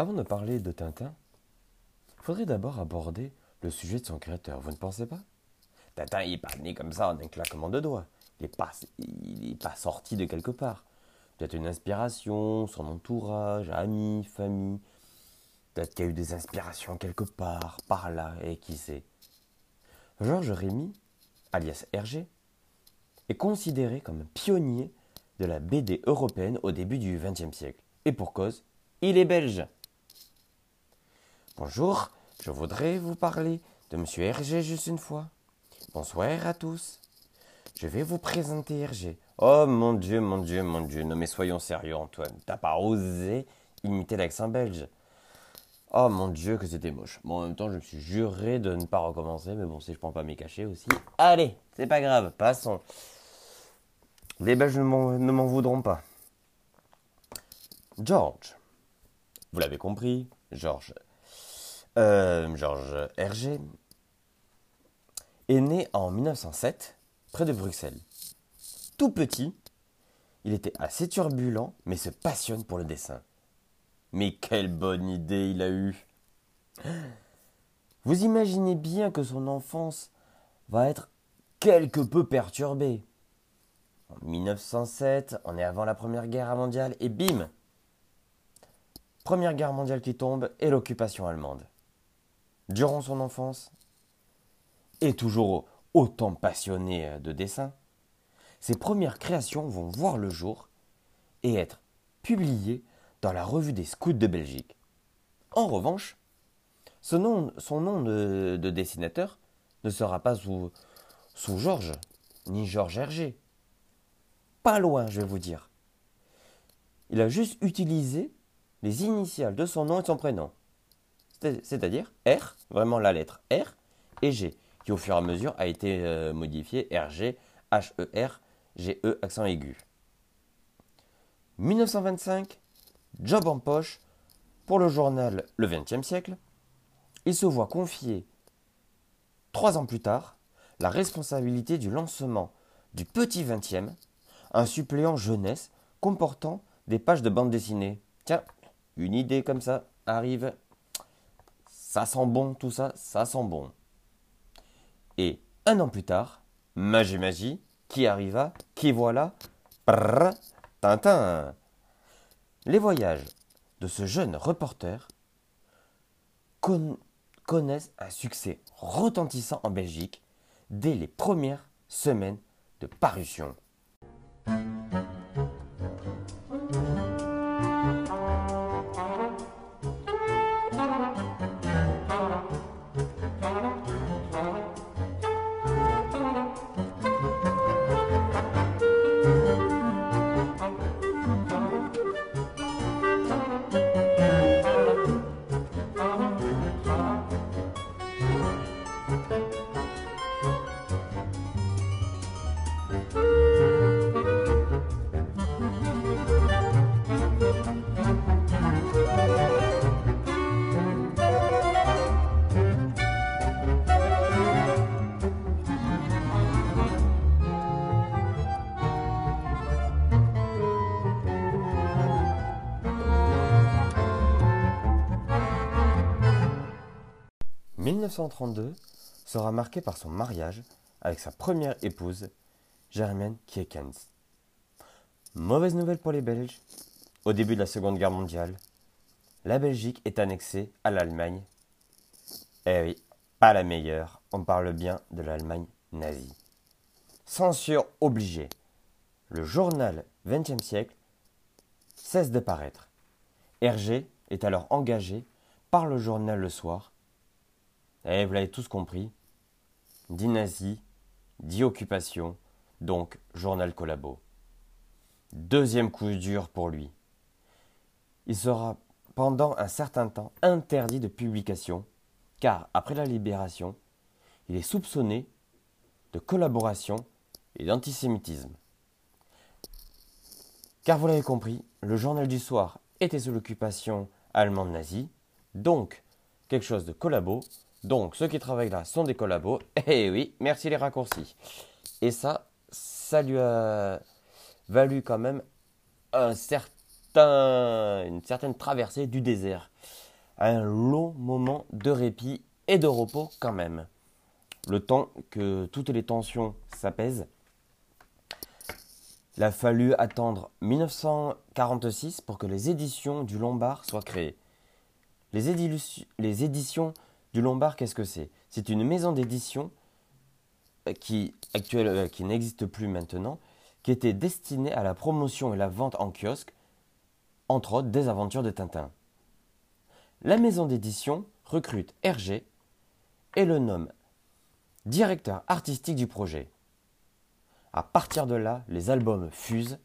Avant de parler de Tintin, il faudrait d'abord aborder le sujet de son créateur, vous ne pensez pas? Tintin, il n'est pas né comme ça en un claquement de doigts. Il n'est pas, pas sorti de quelque part. Peut-être une inspiration, son entourage, amis, famille. Peut-être qu'il y a eu des inspirations quelque part, par là, et qui sait. Georges Rémy, alias Hergé, est considéré comme un pionnier de la BD européenne au début du XXe siècle. Et pour cause, il est belge. Bonjour, je voudrais vous parler de M. Hergé juste une fois. Bonsoir à tous. Je vais vous présenter Hergé. Oh mon Dieu, mon Dieu, mon Dieu. Non mais soyons sérieux Antoine. T'as pas osé imiter l'accent belge. Oh mon Dieu que c'était moche. Bon en même temps je me suis juré de ne pas recommencer. Mais bon si je prends pas mes cachets aussi. Allez, c'est pas grave, passons. Les Belges ne m'en voudront pas. George. Vous l'avez compris, Georges euh, Georges Hergé, est né en 1907, près de Bruxelles. Tout petit, il était assez turbulent, mais se passionne pour le dessin. Mais quelle bonne idée il a eue Vous imaginez bien que son enfance va être quelque peu perturbée. En 1907, on est avant la Première Guerre mondiale, et bim Première Guerre mondiale qui tombe et l'occupation allemande durant son enfance, et toujours autant passionné de dessin, ses premières créations vont voir le jour et être publiées dans la revue des scouts de Belgique. En revanche, son nom, son nom de, dessinateur ne sera pas sous, sous Georges, ni Georges Hergé. Pas loin, je vais vous dire. Il a juste utilisé les initiales de son nom et de son prénom c'est-à-dire R, vraiment la lettre R, et G, qui au fur et à mesure a été euh, modifié RG, H-E-R, G-E, accent aigu. 1925, job en poche pour le journal Le XXe siècle. Il se voit confier, trois ans plus tard, la responsabilité du lancement du Petit XXe, un suppléant jeunesse comportant des pages de bande dessinée. Tiens, une idée comme ça arrive ça sent bon tout ça, ça sent bon. Et un an plus tard, magie magie, qui arriva, qui voilà, prrr, Tintin. Les voyages de ce jeune reporter connaissent un succès retentissant en Belgique dès les premières semaines de parution. 1932 sera marqué par son mariage avec sa première épouse, Germaine Kiekens. Mauvaise nouvelle pour les Belges. Au début de la Seconde Guerre mondiale, la Belgique est annexée à l'Allemagne. Eh oui, pas la meilleure, on parle bien de l'Allemagne nazie. Censure obligée. Le journal XXe siècle cesse de paraître. Hergé est alors engagé par le journal Le Soir eh, vous l'avez tous compris. Dit nazi, dit occupation, donc journal collabo. Deuxième coup dur pour lui. Il sera pendant un certain temps interdit de publication, car après la libération, il est soupçonné de collaboration et d'antisémitisme. Car vous l'avez compris, le journal du soir était sous l'occupation allemande nazie, donc quelque chose de collabo, donc, ceux qui travaillent là sont des collabos. Eh oui, merci les raccourcis. Et ça, ça lui a valu quand même un certain une certaine traversée du désert. Un long moment de répit et de repos quand même. Le temps que toutes les tensions s'apaisent. Il a fallu attendre 1946 pour que les éditions du Lombard soient créées. Les, les éditions du Lombard, qu'est-ce que c'est? C'est une maison d'édition qui, actuelle, euh, qui n'existe plus maintenant, qui était destinée à la promotion et la vente en kiosque, entre autres des aventures de Tintin. La maison d'édition recrute Hergé et le nomme directeur artistique du projet. À partir de là, les albums fusent.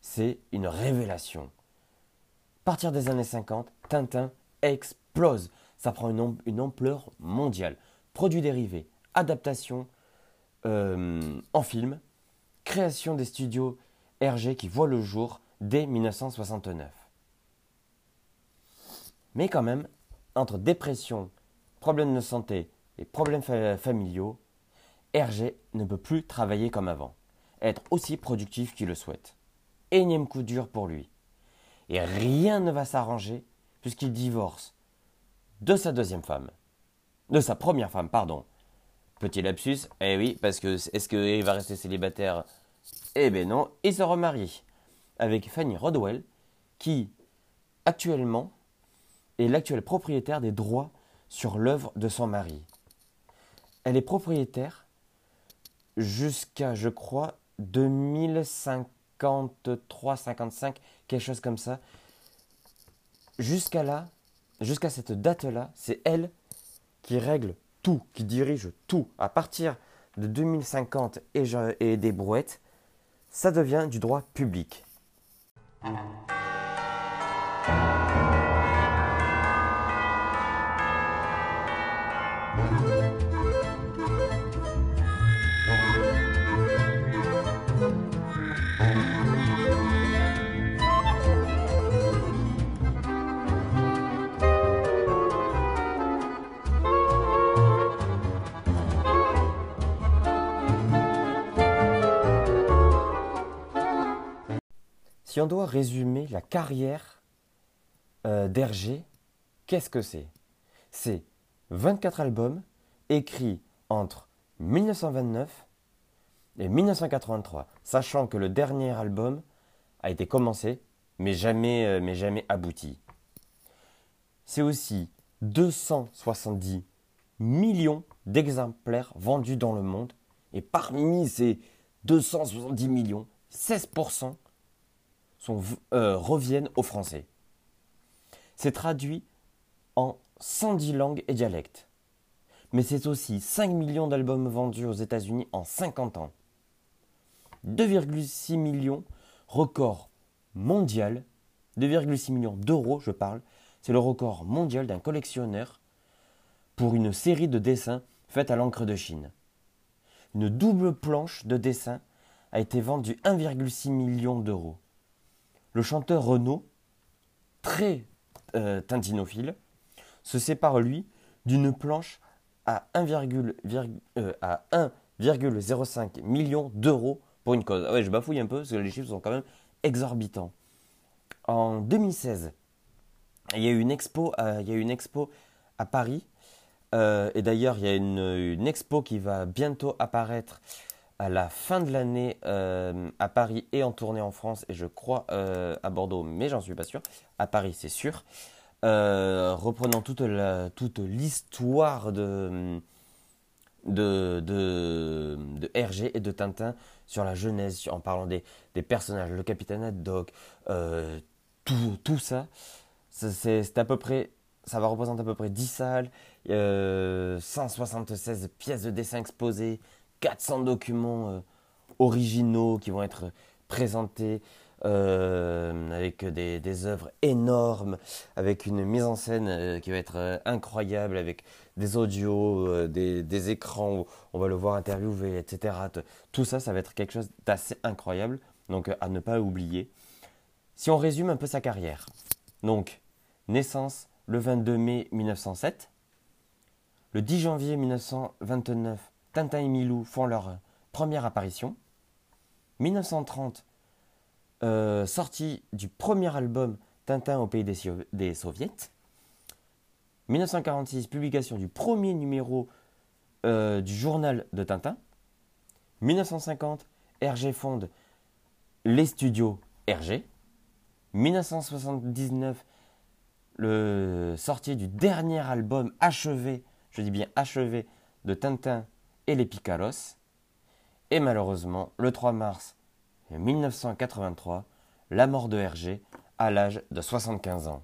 C'est une révélation. À partir des années 50, Tintin explose. Ça prend une, ampleur mondiale. Produits dérivés, adaptations euh, en film, création des studios Hergé qui voient le jour dès 1969. Mais quand même, entre dépression, problèmes de santé et problèmes familiaux, Hergé ne peut plus travailler comme avant, être aussi productif qu'il le souhaite. Énième coup dur pour lui. Et rien ne va s'arranger puisqu'il divorce de sa deuxième femme. De sa première femme, pardon. Petit lapsus, eh oui, parce que est-ce qu'il va rester célibataire? Eh bien non, il se remarie avec Fanny Rodwell, qui actuellement est l'actuel propriétaire des droits sur l'œuvre de son mari. Elle est propriétaire jusqu'à, je crois, 2053, 55, quelque chose comme ça. Jusqu'à là, jusqu'à cette date-là, c'est elle qui règle tout, qui dirige tout. À partir de 2050 et, et des brouettes, ça devient du droit public. Si on doit résumer la carrière euh, d'Hergé, qu'est-ce que c'est? C'est 24 albums écrits entre 1929 et 1983, sachant que le dernier album a été commencé, mais jamais, euh, mais jamais abouti. C'est aussi 270 millions d'exemplaires vendus dans le monde, et parmi ces 270 millions, 16% euh, reviennent aux Français. C'est traduit en 110 langues et dialectes. Mais c'est aussi 5 millions d'albums vendus aux États-Unis en 50 ans. 2,6 millions, record mondial, 2,6 millions d'euros, je parle, c'est le record mondial d'un collectionneur pour une série de dessins faits à l'encre de Chine. Une double planche de dessins a été vendue 1,6 million d'euros le chanteur Renaud, très euh, tintinophile, se sépare lui d'une planche à 1,05 euh, million d'euros pour une cause. Ah ouais, je bafouille un peu parce que les chiffres sont quand même exorbitants. En 2016, il y a eu une expo, euh, à Paris. et d'ailleurs, il y a une, expo qui va bientôt apparaître à la fin de l'année euh, à Paris et en tournée en France et je crois euh, à Bordeaux, mais j'en suis pas sûr. À Paris, c'est sûr. Euh, reprenant toute toute l'histoire de de, de, de Hergé et de Tintin sur la jeunesse, en parlant des, des personnages, le capitaine Haddock, tout, tout ça, c'est à peu près, ça va représenter à peu près 10 salles, 176 pièces de dessin exposées, 400 documents euh, originaux qui vont être présentés euh, avec des, œuvres énormes, avec une mise en scène euh, qui va être incroyable, avec des audios, des, des, écrans où on va le voir interviewer, etc. Tout ça, ça va être quelque chose d'assez incroyable, donc à ne pas oublier. Si on résume un peu sa carrière, donc naissance le 22 mai 1907, le 10 janvier 1929, Tintin et Milou font leur première apparition. 1930, euh, sortie du premier album Tintin au pays des, des soviets. 1946, publication du premier numéro euh, du journal de Tintin. 1950, Hergé fonde les studios Hergé. 1979, le sortie du dernier album achevé, je dis bien achevé, de Tintin et les Picaros. Et malheureusement, le 3 mars 1983, la mort de Hergé à l'âge de 75 ans.